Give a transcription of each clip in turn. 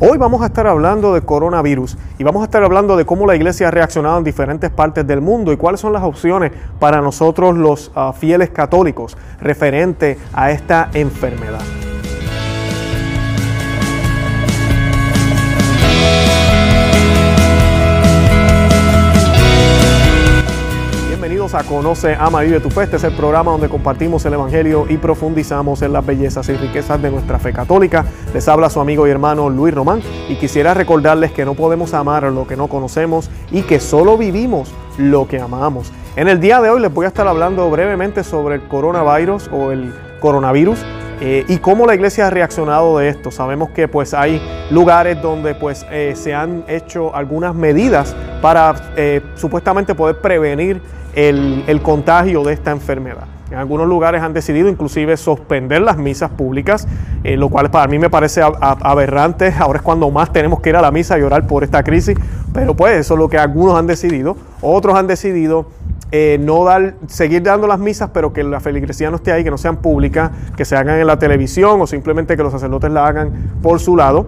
Hoy vamos a estar hablando de coronavirus y vamos a estar hablando de cómo la iglesia ha reaccionado en diferentes partes del mundo y cuáles son las opciones para nosotros los ah, fieles católicos referente a esta enfermedad. Conoce, Ama, Vive tu Fe. Este es el programa donde compartimos el Evangelio y profundizamos en las bellezas y riquezas de nuestra fe católica. Les habla su amigo y hermano Luis Román y quisiera recordarles que no podemos amar lo que no conocemos y que solo vivimos lo que amamos. En el día de hoy les voy a estar hablando brevemente sobre el coronavirus o el coronavirus. Eh, y cómo la iglesia ha reaccionado de esto. Sabemos que pues hay lugares donde pues eh, se han hecho algunas medidas para eh, supuestamente poder prevenir el, contagio de esta enfermedad. En algunos lugares han decidido inclusive suspender las misas públicas, eh, lo cual para mí me parece aberrante. Ahora es cuando más tenemos que ir a la misa y orar por esta crisis, pero pues eso es lo que algunos han decidido. Otros han decidido eh, no dar, seguir dando las misas, pero que la feligresía no esté ahí, que no sean públicas, que se hagan en la televisión o simplemente que los sacerdotes la hagan por su lado.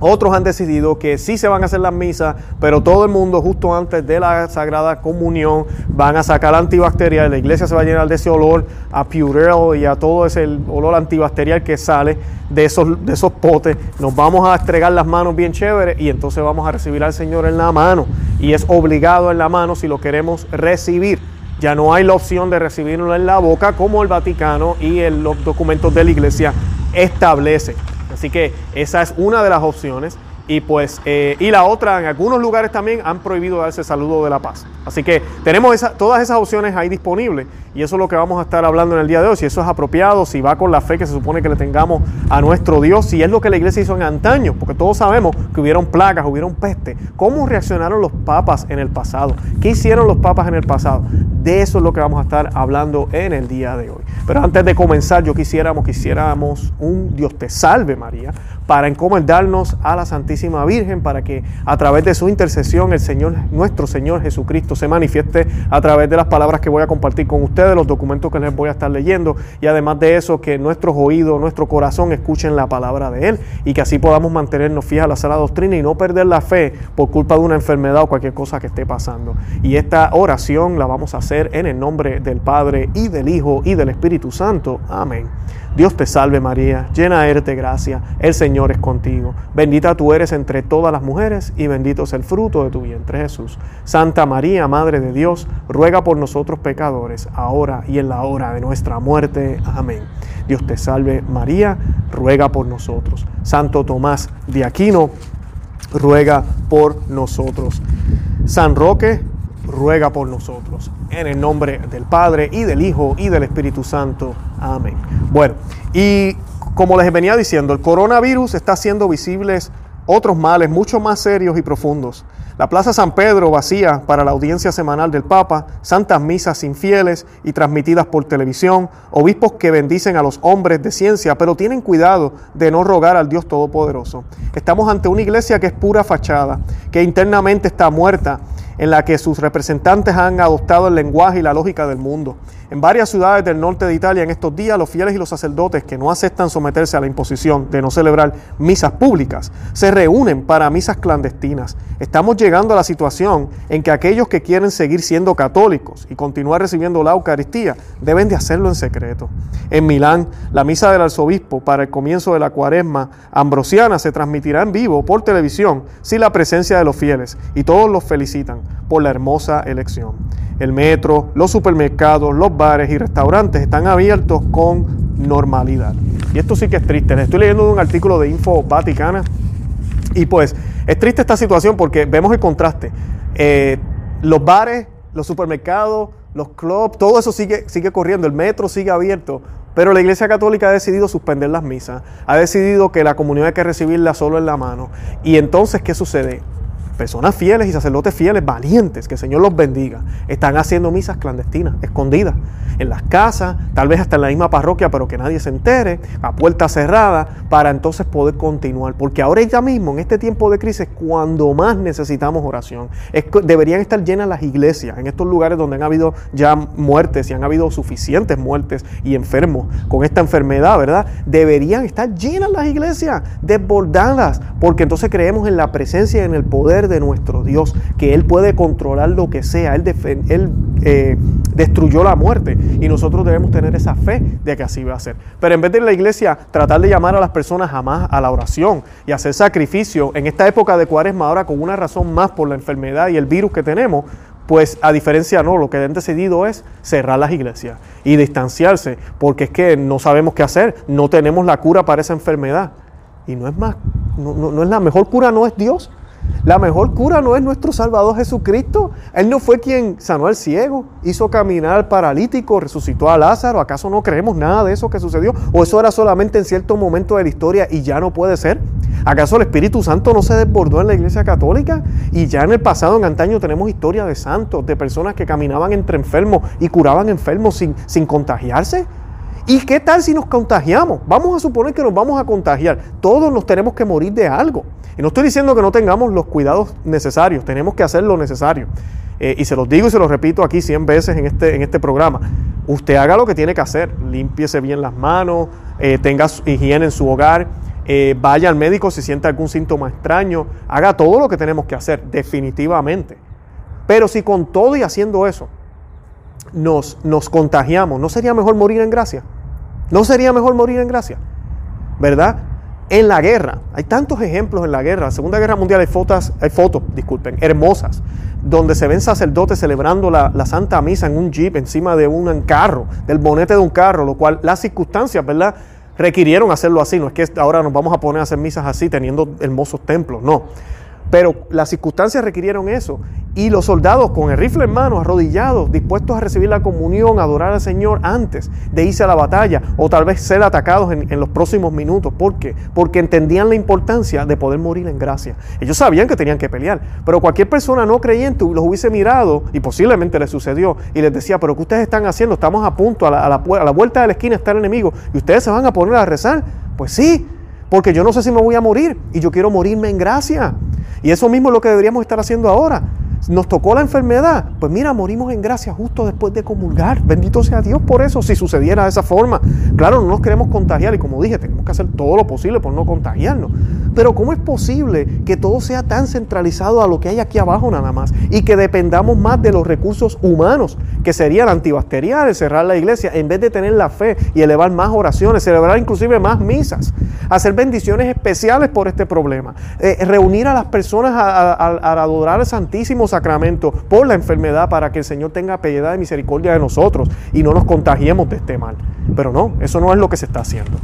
Otros han decidido que sí se van a hacer las misas, pero todo el mundo justo antes de la Sagrada Comunión van a sacar antibacterial. La iglesia se va a llenar de ese olor a Purell y a todo ese olor antibacterial que sale de esos, de esos potes. Nos vamos a estregar las manos bien chévere y entonces vamos a recibir al Señor en la mano. Y es obligado en la mano si lo queremos recibir. Ya no hay la opción de recibirlo en la boca como el Vaticano y los documentos de la iglesia establecen. Así que esa es una de las opciones. Y pues, eh, y la otra, en algunos lugares también han prohibido darse saludo de la paz. Así que tenemos todas esas opciones ahí disponibles y eso es lo que vamos a estar hablando en el día de hoy, si eso es apropiado, si va con la fe que se supone que le tengamos a nuestro Dios, si es lo que la iglesia hizo en antaño, porque todos sabemos que hubieron plagas, hubieron peste. ¿Cómo reaccionaron los papas en el pasado? ¿Qué hicieron los papas en el pasado? De eso es lo que vamos a estar hablando en el día de hoy. Pero antes de comenzar, yo quisiéramos, quisiéramos un Dios te salve María, para encomendarnos a la Santísima Virgen, para que a través de su intercesión el Señor, nuestro Señor Jesucristo, se manifieste a través de las palabras que voy a compartir con ustedes, los documentos que les voy a estar leyendo y además de eso que nuestros oídos, nuestro corazón escuchen la palabra de Él y que así podamos mantenernos fieles a la Sala doctrina y no perder la fe por culpa de una enfermedad o cualquier cosa que esté pasando. Y esta oración la vamos a hacer en el nombre del Padre y del Hijo y del Espíritu Santo. Amén. Dios te salve María, llena eres de gracia, el Señor es contigo, bendita tú eres entre todas las mujeres y bendito es el fruto de tu vientre Jesús. Santa María, Madre de Dios, ruega por nosotros pecadores, ahora y en la hora de nuestra muerte. Amén. Dios te salve María, ruega por nosotros. Santo Tomás de Aquino, ruega por nosotros. San Roque, ruega por nosotros. En el nombre del Padre y del Hijo y del Espíritu Santo. Amén. Bueno, y como les venía diciendo, el coronavirus está haciendo visibles otros males mucho más serios y profundos. La Plaza San Pedro vacía para la audiencia semanal del Papa, santas misas infieles y transmitidas por televisión, obispos que bendicen a los hombres de ciencia, pero tienen cuidado de no rogar al Dios Todopoderoso. Estamos ante una iglesia que es pura fachada, que internamente está muerta en la que sus representantes han adoptado el lenguaje y la lógica del mundo. En varias ciudades del norte de Italia en estos días, los fieles y los sacerdotes que no aceptan someterse a la imposición de no celebrar misas públicas se reúnen para misas clandestinas. Estamos llegando a la situación en que aquellos que quieren seguir siendo católicos y continuar recibiendo la Eucaristía deben de hacerlo en secreto. En Milán, la misa del arzobispo para el comienzo de la cuaresma ambrosiana se transmitirá en vivo por televisión sin la presencia de los fieles y todos los felicitan por la hermosa elección. El metro, los supermercados, los bares y restaurantes están abiertos con normalidad. Y esto sí que es triste. Les estoy leyendo un artículo de Info Vaticana. Y pues es triste esta situación porque vemos el contraste. Eh, los bares, los supermercados, los clubs, todo eso sigue, sigue corriendo, el metro sigue abierto, pero la Iglesia Católica ha decidido suspender las misas, ha decidido que la comunión hay que recibirla solo en la mano. Y entonces, ¿qué sucede? personas fieles y sacerdotes fieles, valientes, que el Señor los bendiga, están haciendo misas clandestinas, escondidas, en las casas, tal vez hasta en la misma parroquia, pero que nadie se entere, a puerta cerrada, para entonces poder continuar. Porque ahora ya mismo, en este tiempo de crisis, cuando más necesitamos oración, deberían estar llenas las iglesias, en estos lugares donde han habido ya muertes y han habido suficientes muertes y enfermos con esta enfermedad, ¿verdad? Deberían estar llenas las iglesias, desbordadas, porque entonces creemos en la presencia y en el poder de nuestro Dios, que Él puede controlar lo que sea, Él, él eh, destruyó la muerte y nosotros debemos tener esa fe de que así va a ser. Pero en vez de la iglesia tratar de llamar a las personas jamás a la oración y hacer sacrificio, en esta época de cuaresma ahora con una razón más por la enfermedad y el virus que tenemos, pues a diferencia no, lo que han decidido es cerrar las iglesias y distanciarse, porque es que no sabemos qué hacer, no tenemos la cura para esa enfermedad. Y no es más, no es la mejor cura, no es Dios, la mejor cura no es nuestro Salvador Jesucristo. Él no fue quien sanó al ciego, hizo caminar al paralítico, resucitó a Lázaro. ¿Acaso no creemos nada de eso que sucedió? ¿O eso era solamente en cierto momento de la historia y ya no puede ser? ¿Acaso el Espíritu Santo no se desbordó en la Iglesia Católica? Y ya en el pasado, en antaño, tenemos historia de santos, de personas que caminaban entre enfermos y curaban enfermos sin, sin contagiarse. ¿Y qué tal si nos contagiamos? Vamos a suponer que nos vamos a contagiar. Todos nos tenemos que morir de algo. Y no estoy diciendo que no tengamos los cuidados necesarios, tenemos que hacer lo necesario. Eh, y se los digo y se los repito aquí 100 veces en este, en este programa. Usted haga lo que tiene que hacer, límpiese bien las manos, eh, tenga higiene en su hogar, eh, vaya al médico si siente algún síntoma extraño, haga todo lo que tenemos que hacer, definitivamente. Pero si con todo y haciendo eso nos, nos contagiamos, ¿no sería mejor morir en gracia? ¿No sería mejor morir en gracia? ¿Verdad? En la guerra, hay tantos ejemplos en la guerra. En la Segunda Guerra Mundial hay fotos, hay fotos, disculpen, hermosas, donde se ven sacerdotes celebrando la, la Santa Misa en un jeep, encima de un carro, del bonete de un carro, lo cual las circunstancias, ¿verdad? requirieron hacerlo así. No es que ahora nos vamos a poner a hacer misas así teniendo hermosos templos, no. Pero las circunstancias requirieron eso. Y los soldados con el rifle en mano, arrodillados, dispuestos a recibir la comunión, a adorar al Señor antes de irse a la batalla o tal vez ser atacados en, los próximos minutos. ¿Por qué? Porque entendían la importancia de poder morir en gracia. Ellos sabían que tenían que pelear, pero cualquier persona no creyente los hubiese mirado y posiblemente les sucedió y les decía, pero ¿qué ustedes están haciendo? Estamos a punto, a la, a la vuelta de la esquina está el enemigo y ustedes se van a poner a rezar. Pues sí, porque yo no sé si me voy a morir y yo quiero morirme en gracia. Y eso mismo es lo que deberíamos estar haciendo ahora nos tocó la enfermedad, pues mira, morimos en gracia justo después de comulgar. Bendito sea Dios por eso, si sucediera de esa forma. Claro, no nos queremos contagiar y como dije, tenemos que hacer todo lo posible por no contagiarnos. Pero ¿cómo es posible que todo sea tan centralizado a lo que hay aquí abajo nada más y que dependamos más de los recursos humanos, que serían antibacteriales, cerrar la iglesia, en vez de tener la fe y elevar más oraciones, celebrar inclusive más misas, hacer bendiciones especiales por este problema, eh, reunir a las personas a, adorar al Santísimo sacramento, por la enfermedad, para que el Señor tenga piedad y misericordia de nosotros y no nos contagiemos de este mal. Pero no, eso no es lo que se está haciendo.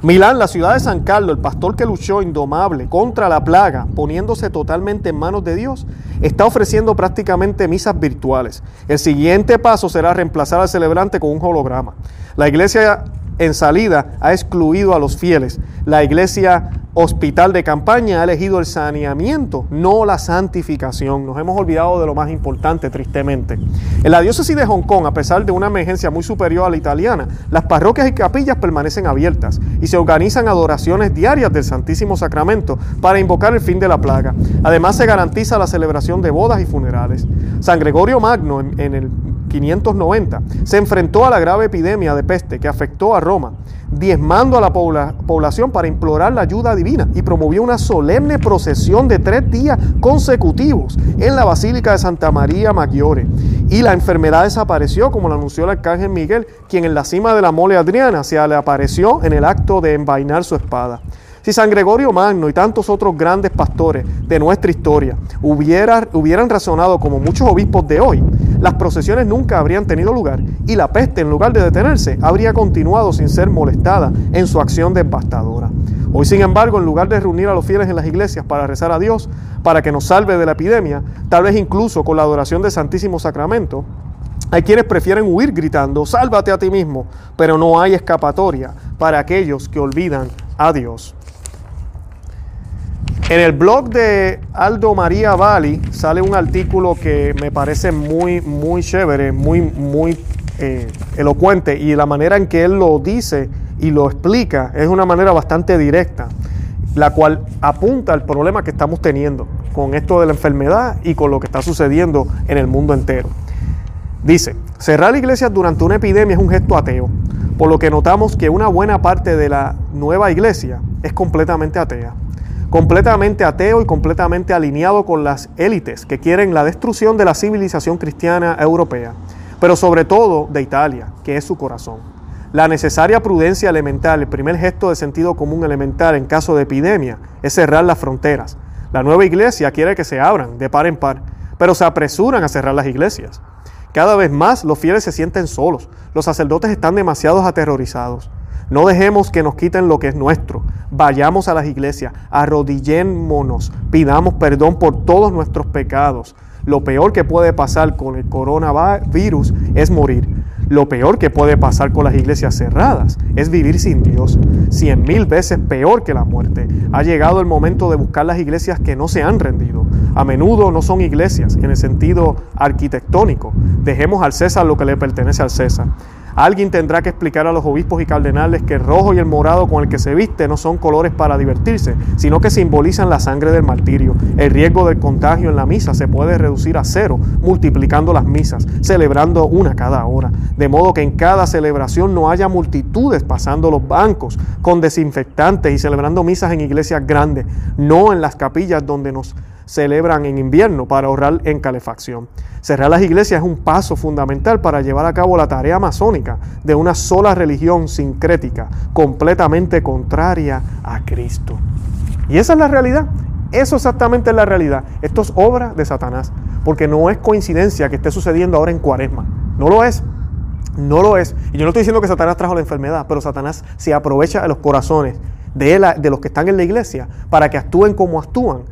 Milán, la ciudad de San Carlos, el pastor que luchó indomable contra la plaga, poniéndose totalmente en manos de Dios, está ofreciendo prácticamente misas virtuales. El siguiente paso será reemplazar al celebrante con un holograma. La iglesia en salida ha excluido a los fieles. La iglesia hospital de campaña ha elegido el saneamiento, no la santificación. Nos hemos olvidado de lo más importante, tristemente. En la diócesis de Hong Kong, a pesar de una emergencia muy superior a la italiana, las parroquias y capillas permanecen abiertas y se organizan adoraciones diarias del Santísimo Sacramento para invocar el fin de la plaga. Además, se garantiza la celebración de bodas y funerales. San Gregorio Magno, en, el 590, se enfrentó a la grave epidemia de peste que afectó a Roma, diezmando a la población para implorar la ayuda divina y promovió una solemne procesión de tres días consecutivos en la Basílica de Santa María Maggiore. Y la enfermedad desapareció, como lo anunció el arcángel Miguel, quien en la cima de la mole Adriana se le apareció en el acto de envainar su espada. Si San Gregorio Magno y tantos otros grandes pastores de nuestra historia hubieran razonado como muchos obispos de hoy, las procesiones nunca habrían tenido lugar y la peste, en lugar de detenerse, habría continuado sin ser molestada en su acción devastadora. Hoy, sin embargo, en lugar de reunir a los fieles en las iglesias para rezar a Dios, para que nos salve de la epidemia, tal vez incluso con la adoración del Santísimo Sacramento, hay quienes prefieren huir gritando, sálvate a ti mismo, pero no hay escapatoria para aquellos que olvidan a Dios. En el blog de Aldo María Vali sale un artículo que me parece muy, muy chévere, muy, muy eh, elocuente y la manera en que él lo dice y lo explica es una manera bastante directa, la cual apunta al problema que estamos teniendo con esto de la enfermedad y con lo que está sucediendo en el mundo entero. Dice, cerrar iglesias durante una epidemia es un gesto ateo, por lo que notamos que una buena parte de la nueva iglesia es completamente atea completamente ateo y completamente alineado con las élites que quieren la destrucción de la civilización cristiana europea, pero sobre todo de Italia, que es su corazón. La necesaria prudencia elemental, el primer gesto de sentido común elemental en caso de epidemia, es cerrar las fronteras. La nueva iglesia quiere que se abran de par en par, pero se apresuran a cerrar las iglesias. Cada vez más los fieles se sienten solos, los sacerdotes están demasiado aterrorizados. No dejemos que nos quiten lo que es nuestro. Vayamos a las iglesias, arrodillémonos, pidamos perdón por todos nuestros pecados. Lo peor que puede pasar con el coronavirus es morir. Lo peor que puede pasar con las iglesias cerradas es vivir sin Dios. Cien mil veces peor que la muerte. Ha llegado el momento de buscar las iglesias que no se han rendido. A menudo no son iglesias en el sentido arquitectónico. Dejemos al César lo que le pertenece al César. Alguien tendrá que explicar a los obispos y cardenales que el rojo y el morado con el que se viste no son colores para divertirse, sino que simbolizan la sangre del martirio. El riesgo del contagio en la misa se puede reducir a cero multiplicando las misas, celebrando una cada hora, de modo que en cada celebración no haya multitudes pasando los bancos con desinfectantes y celebrando misas en iglesias grandes, no en las capillas donde nos celebran en invierno para ahorrar en calefacción. Cerrar las iglesias es un paso fundamental para llevar a cabo la tarea masónica de una sola religión sincrética, completamente contraria a Cristo. Y esa es la realidad. Eso exactamente es la realidad. Esto es obra de Satanás. Porque no es coincidencia que esté sucediendo ahora en Cuaresma. No lo es. No lo es. Y yo no estoy diciendo que Satanás trajo la enfermedad, pero Satanás se aprovecha de los corazones de, de los que están en la iglesia para que actúen como actúan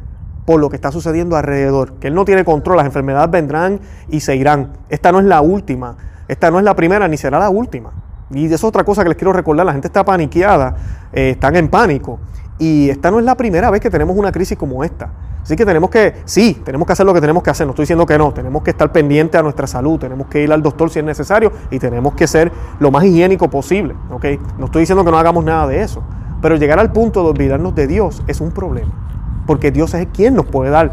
por lo que está sucediendo alrededor, que él no tiene control, las enfermedades vendrán y se irán. Esta no es la última, esta no es la primera ni será la última. Y eso es otra cosa que les quiero recordar, la gente está paniqueada, eh, están en pánico. Y esta no es la primera vez que tenemos una crisis como esta. Así que tenemos que, sí, tenemos que hacer lo que tenemos que hacer, no estoy diciendo que no, tenemos que estar pendiente a nuestra salud, tenemos que ir al doctor si es necesario y tenemos que ser lo más higiénico posible, ¿ok? No estoy diciendo que no hagamos nada de eso, pero llegar al punto de olvidarnos de Dios es un problema porque Dios es quien nos puede dar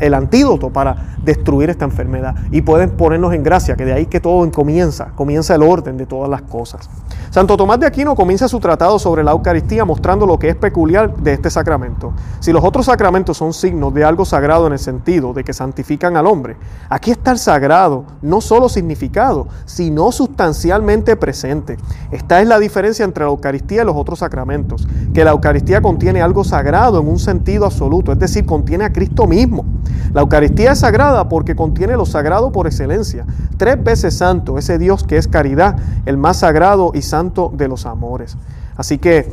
el antídoto para destruir esta enfermedad y pueden ponernos en gracia, que de ahí que todo comienza, comienza el orden de todas las cosas. Santo Tomás de Aquino comienza su tratado sobre la Eucaristía mostrando lo que es peculiar de este sacramento. Si los otros sacramentos son signos de algo sagrado en el sentido de que santifican al hombre, aquí está el sagrado, no solo significado, sino sustancialmente presente. Esta es la diferencia entre la Eucaristía y los otros sacramentos, que la Eucaristía contiene algo sagrado en un sentido absoluto, es decir, contiene a Cristo mismo. La Eucaristía es sagrada porque contiene lo sagrado por excelencia. Tres veces santo, ese Dios que es caridad, el más sagrado y santo de los amores. Así que,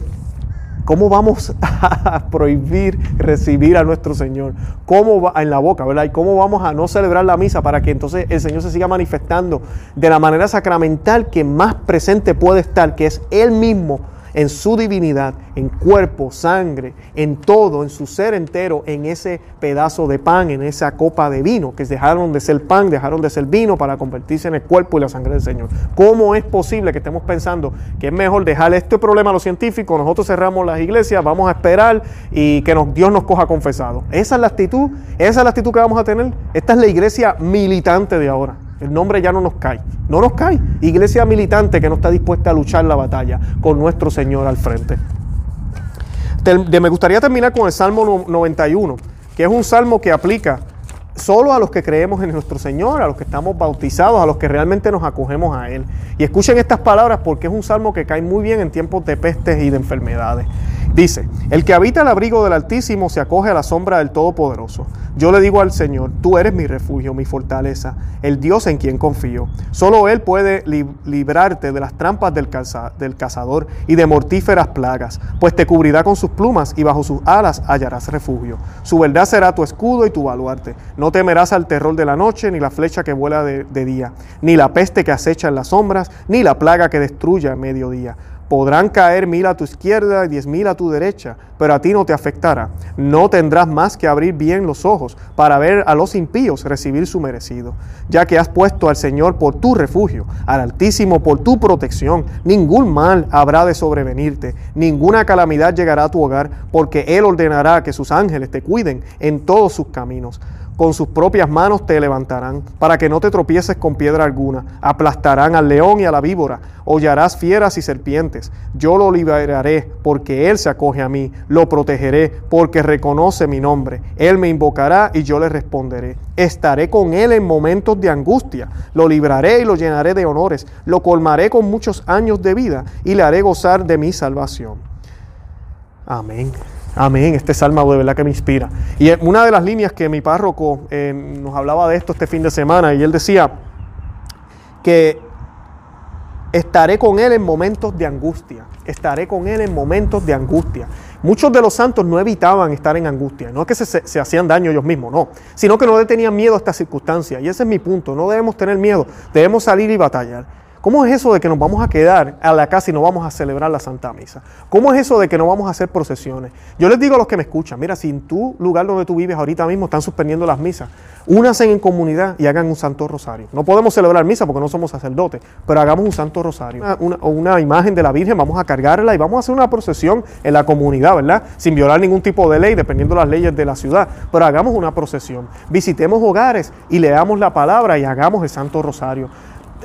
¿cómo vamos a prohibir recibir a nuestro Señor? ¿Cómo va, en la boca, verdad? ¿Y cómo vamos a no celebrar la misa para que entonces el Señor se siga manifestando de la manera sacramental que más presente puede estar, que es Él mismo en su divinidad, en cuerpo, sangre, en todo, en su ser entero, en ese pedazo de pan, en esa copa de vino, que dejaron de ser pan, dejaron de ser vino para convertirse en el cuerpo y la sangre del Señor. ¿Cómo es posible que estemos pensando que es mejor dejar este problema a los científicos, nosotros cerramos las iglesias, vamos a esperar y que Dios nos coja confesado? Esa es la actitud, esa es la actitud que vamos a tener. Esta es la iglesia militante de ahora. El nombre ya no nos cae, no nos cae. Iglesia militante que no está dispuesta a luchar la batalla con nuestro Señor al frente. me gustaría terminar con el Salmo 91, que es un salmo que aplica solo a los que creemos en nuestro Señor, a los que estamos bautizados, a los que realmente nos acogemos a Él. Y escuchen estas palabras porque es un salmo que cae muy bien en tiempos de pestes y de enfermedades. Dice, el que habita el abrigo del Altísimo se acoge a la sombra del Todopoderoso. Yo le digo al Señor, tú eres mi refugio, mi fortaleza, el Dios en quien confío. Solo Él puede librarte de las trampas del, cazador y de mortíferas plagas, pues te cubrirá con sus plumas y bajo sus alas hallarás refugio. Su verdad será tu escudo y tu baluarte. No temerás al terror de la noche, ni la flecha que vuela de, día, ni la peste que acecha en las sombras, ni la plaga que destruya en mediodía Podrán caer mil a tu izquierda y diez mil a tu derecha, pero a ti no te afectará. No tendrás más que abrir bien los ojos para ver a los impíos recibir su merecido, ya que has puesto al Señor por tu refugio, al Altísimo por tu protección. Ningún mal habrá de sobrevenirte, ninguna calamidad llegará a tu hogar, porque Él ordenará que sus ángeles te cuiden en todos sus caminos con sus propias manos te levantarán, para que no te tropieces con piedra alguna. Aplastarán al león y a la víbora, hollarás fieras y serpientes. Yo lo liberaré, porque él se acoge a mí, lo protegeré, porque reconoce mi nombre. Él me invocará y yo le responderé. Estaré con él en momentos de angustia, lo libraré y lo llenaré de honores, lo colmaré con muchos años de vida y le haré gozar de mi salvación. Amén. Amén, este salmo de verdad que me inspira. Y eh, una de las líneas que mi párroco eh, nos hablaba de esto este fin de semana, y él decía que estaré con él en momentos de angustia, estaré con él en momentos de angustia. Muchos de los santos no evitaban estar en angustia, no es que se, hacían daño ellos mismos, no, sino que no tenían miedo a estas circunstancias. Y ese es mi punto, no debemos tener miedo, debemos salir y batallar. ¿Cómo es eso de que nos vamos a quedar a la casa y no vamos a celebrar la Santa Misa? ¿Cómo es eso de que no vamos a hacer procesiones? Yo les digo a los que me escuchan, mira, si en tu lugar donde tú vives ahorita mismo están suspendiendo las misas, únanse en comunidad y hagan un santo rosario. No podemos celebrar misa porque no somos sacerdotes, pero hagamos un santo rosario. Una, imagen de la Virgen, vamos a cargarla y vamos a hacer una procesión en la comunidad, ¿verdad? Sin violar ningún tipo de ley, dependiendo de las leyes de la ciudad, pero hagamos una procesión. Visitemos hogares y leamos la palabra y hagamos el santo rosario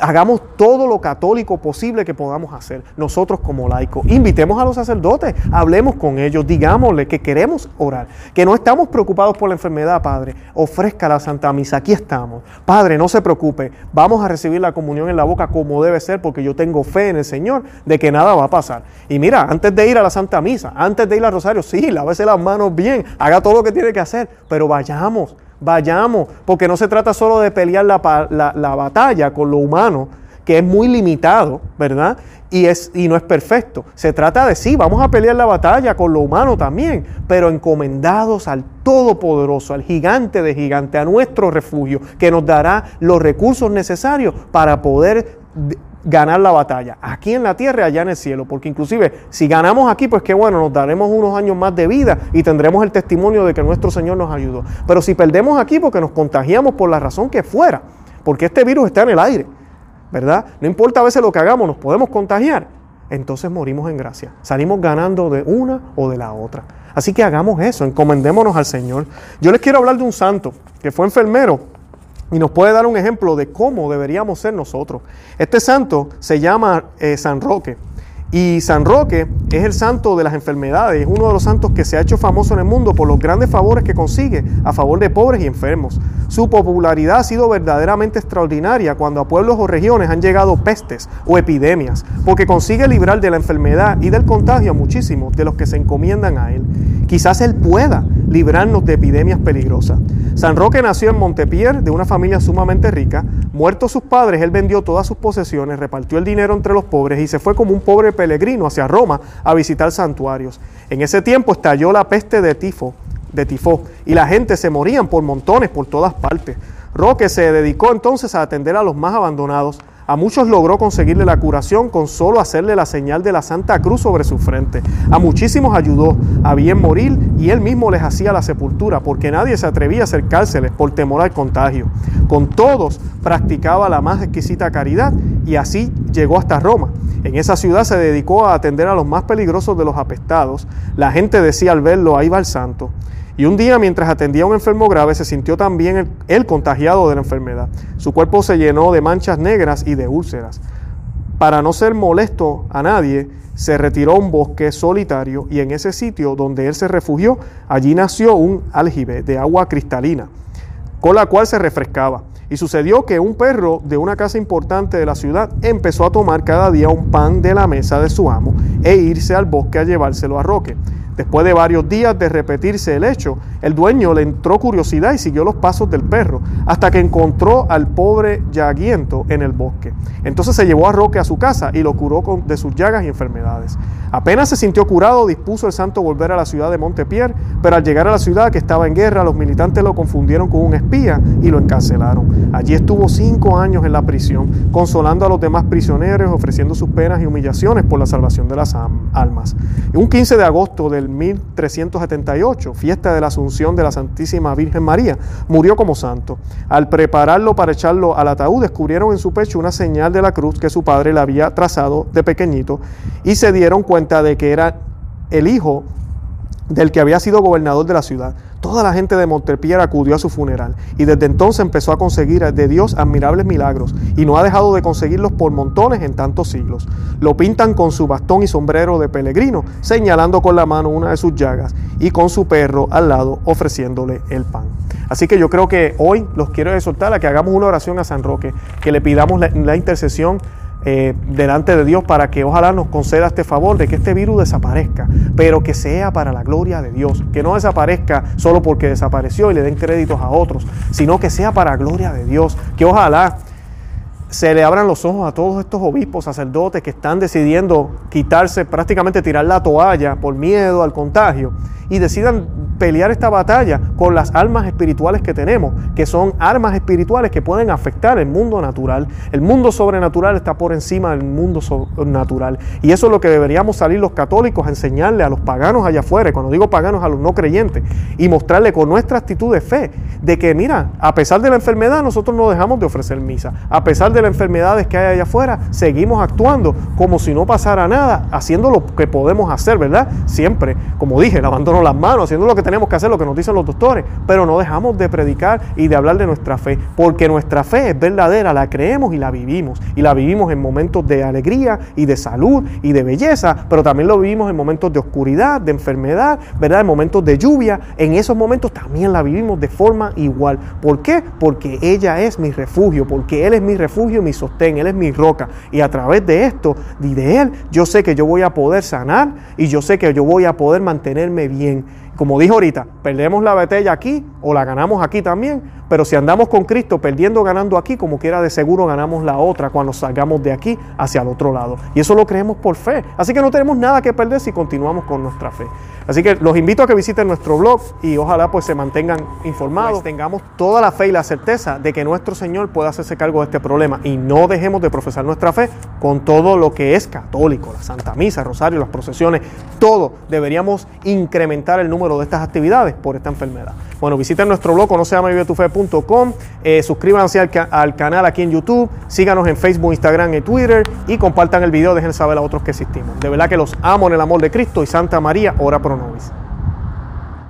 hagamos todo lo católico posible que podamos hacer nosotros como laicos. Invitemos a los sacerdotes, hablemos con ellos, digámosle que queremos orar, que no estamos preocupados por la enfermedad, Padre. Ofrezca la Santa Misa, aquí estamos. Padre, no se preocupe, vamos a recibir la comunión en la boca como debe ser, porque yo tengo fe en el Señor de que nada va a pasar. Y mira, antes de ir a la Santa Misa, antes de ir al Rosario, sí, lávese las manos bien, haga todo lo que tiene que hacer, pero vayamos vayamos, porque no se trata solo de pelear la, la, batalla con lo humano, que es muy limitado, ¿verdad? Y, es, y no es perfecto. Se trata de sí, vamos a pelear la batalla con lo humano también, pero encomendados al Todopoderoso, al gigante de gigante, a nuestro refugio, que nos dará los recursos necesarios para poder ganar la batalla, aquí en la tierra y allá en el cielo, porque inclusive si ganamos aquí, pues que bueno, nos daremos unos años más de vida y tendremos el testimonio de que nuestro Señor nos ayudó. Pero si perdemos aquí porque nos contagiamos por la razón que fuera, porque este virus está en el aire, ¿verdad? No importa a veces lo que hagamos, nos podemos contagiar, entonces morimos en gracia, salimos ganando de una o de la otra. Así que hagamos eso, encomendémonos al Señor. Yo les quiero hablar de un santo que fue enfermero y nos puede dar un ejemplo de cómo deberíamos ser nosotros. Este santo se llama eh, San Roque. Y San Roque es el santo de las enfermedades, es uno de los santos que se ha hecho famoso en el mundo por los grandes favores que consigue a favor de pobres y enfermos. Su popularidad ha sido verdaderamente extraordinaria cuando a pueblos o regiones han llegado pestes o epidemias, porque consigue librar de la enfermedad y del contagio a muchísimos de los que se encomiendan a él. Quizás él pueda librarnos de epidemias peligrosas. San Roque nació en Montepierre de una familia sumamente rica. Muertos sus padres, él vendió todas sus posesiones, repartió el dinero entre los pobres y se fue como un pobre peregrino hacia Roma a visitar santuarios. En ese tiempo estalló la peste de tifo, de tifo, y la gente se morían por montones por todas partes. Roque se dedicó entonces a atender a los más abandonados a muchos logró conseguirle la curación con solo hacerle la señal de la Santa Cruz sobre su frente. A muchísimos ayudó a bien morir y él mismo les hacía la sepultura porque nadie se atrevía a acercárseles por temor al contagio. Con todos practicaba la más exquisita caridad y así llegó hasta Roma. En esa ciudad se dedicó a atender a los más peligrosos de los apestados. La gente decía al verlo, ahí va el santo. Y un día, mientras atendía a un enfermo grave, se sintió también él contagiado de la enfermedad. Su cuerpo se llenó de manchas negras y de úlceras. Para no ser molesto a nadie, se retiró a un bosque solitario y en ese sitio donde él se refugió, allí nació un aljibe de agua cristalina, con la cual se refrescaba. Y sucedió que un perro de una casa importante de la ciudad empezó a tomar cada día un pan de la mesa de su amo e irse al bosque a llevárselo a Roque. Después de varios días de repetirse el hecho, el dueño le entró curiosidad y siguió los pasos del perro, hasta que encontró al pobre yaguiento en el bosque. Entonces se llevó a Roque a su casa y lo curó de sus llagas y enfermedades. Apenas se sintió curado, dispuso el santo volver a la ciudad de Montepierre, pero al llegar a la ciudad que estaba en guerra, los militantes lo confundieron con un espía y lo encarcelaron. Allí estuvo cinco años en la prisión, consolando a los demás prisioneros, ofreciendo sus penas y humillaciones por la salvación de las almas. Un 15 de agosto del 1378, fiesta de la Asunción de la Santísima Virgen María, murió como santo. Al prepararlo para echarlo al ataúd, descubrieron en su pecho una señal de la cruz que su padre le había trazado de pequeñito y se dieron cuenta de que era el hijo del que había sido gobernador de la ciudad. Toda la gente de Montepierre acudió a su funeral y desde entonces empezó a conseguir de Dios admirables milagros y no ha dejado de conseguirlos por montones en tantos siglos. Lo pintan con su bastón y sombrero de peregrino, señalando con la mano una de sus llagas y con su perro al lado ofreciéndole el pan. Así que yo creo que hoy los quiero exhortar a que hagamos una oración a San Roque, que le pidamos la intercesión eh, delante de Dios para que ojalá nos conceda este favor de que este virus desaparezca, pero que sea para la gloria de Dios, que no desaparezca solo porque desapareció y le den créditos a otros, sino que sea para la gloria de Dios, que ojalá se le abran los ojos a todos estos obispos, sacerdotes que están decidiendo quitarse, prácticamente tirar la toalla por miedo al contagio y decidan pelear esta batalla con las armas espirituales que tenemos, que son armas espirituales que pueden afectar el mundo natural. El mundo sobrenatural está por encima del mundo natural. Y eso es lo que deberíamos salir los católicos a enseñarle a los paganos allá afuera, cuando digo paganos a los no creyentes, y mostrarle con nuestra actitud de fe, de que mira, a pesar de la enfermedad nosotros no dejamos de ofrecer misa, a pesar de las enfermedades que hay allá afuera, seguimos actuando como si no pasara nada, haciendo lo que podemos hacer, ¿verdad? Siempre, como dije, el abandono las manos, haciendo lo que tenemos que hacer, lo que nos dicen los doctores, pero no dejamos de predicar y de hablar de nuestra fe, porque nuestra fe es verdadera, la creemos y la vivimos, y la vivimos en momentos de alegría y de salud y de belleza, pero también lo vivimos en momentos de oscuridad, de enfermedad, ¿verdad? En momentos de lluvia, en esos momentos también la vivimos de forma igual. ¿Por qué? Porque ella es mi refugio, porque Él es mi refugio y mi sostén, Él es mi roca, y a través de esto y de Él, yo sé que yo voy a poder sanar y yo sé que yo voy a poder mantenerme bien como dijo ahorita, perdemos la betella aquí o la ganamos aquí también, pero si andamos con Cristo perdiendo, ganando aquí, como quiera de seguro ganamos la otra cuando salgamos de aquí hacia el otro lado. Y eso lo creemos por fe. Así que no tenemos nada que perder si continuamos con nuestra fe. Así que los invito a que visiten nuestro blog y ojalá pues se mantengan informados. Pues tengamos toda la fe y la certeza de que nuestro Señor puede hacerse cargo de este problema y no dejemos de profesar nuestra fe con todo lo que es católico, la Santa Misa, Rosario, las procesiones, todo. Deberíamos incrementar el número de estas actividades por esta enfermedad. Bueno, visiten nuestro blog, no se llama vive tu fe suscríbanse al, canal aquí en YouTube, síganos en Facebook, Instagram y Twitter y compartan el video, dejen saber a otros que existimos. De verdad que los amo en el amor de Cristo y Santa María, ora pro nobis.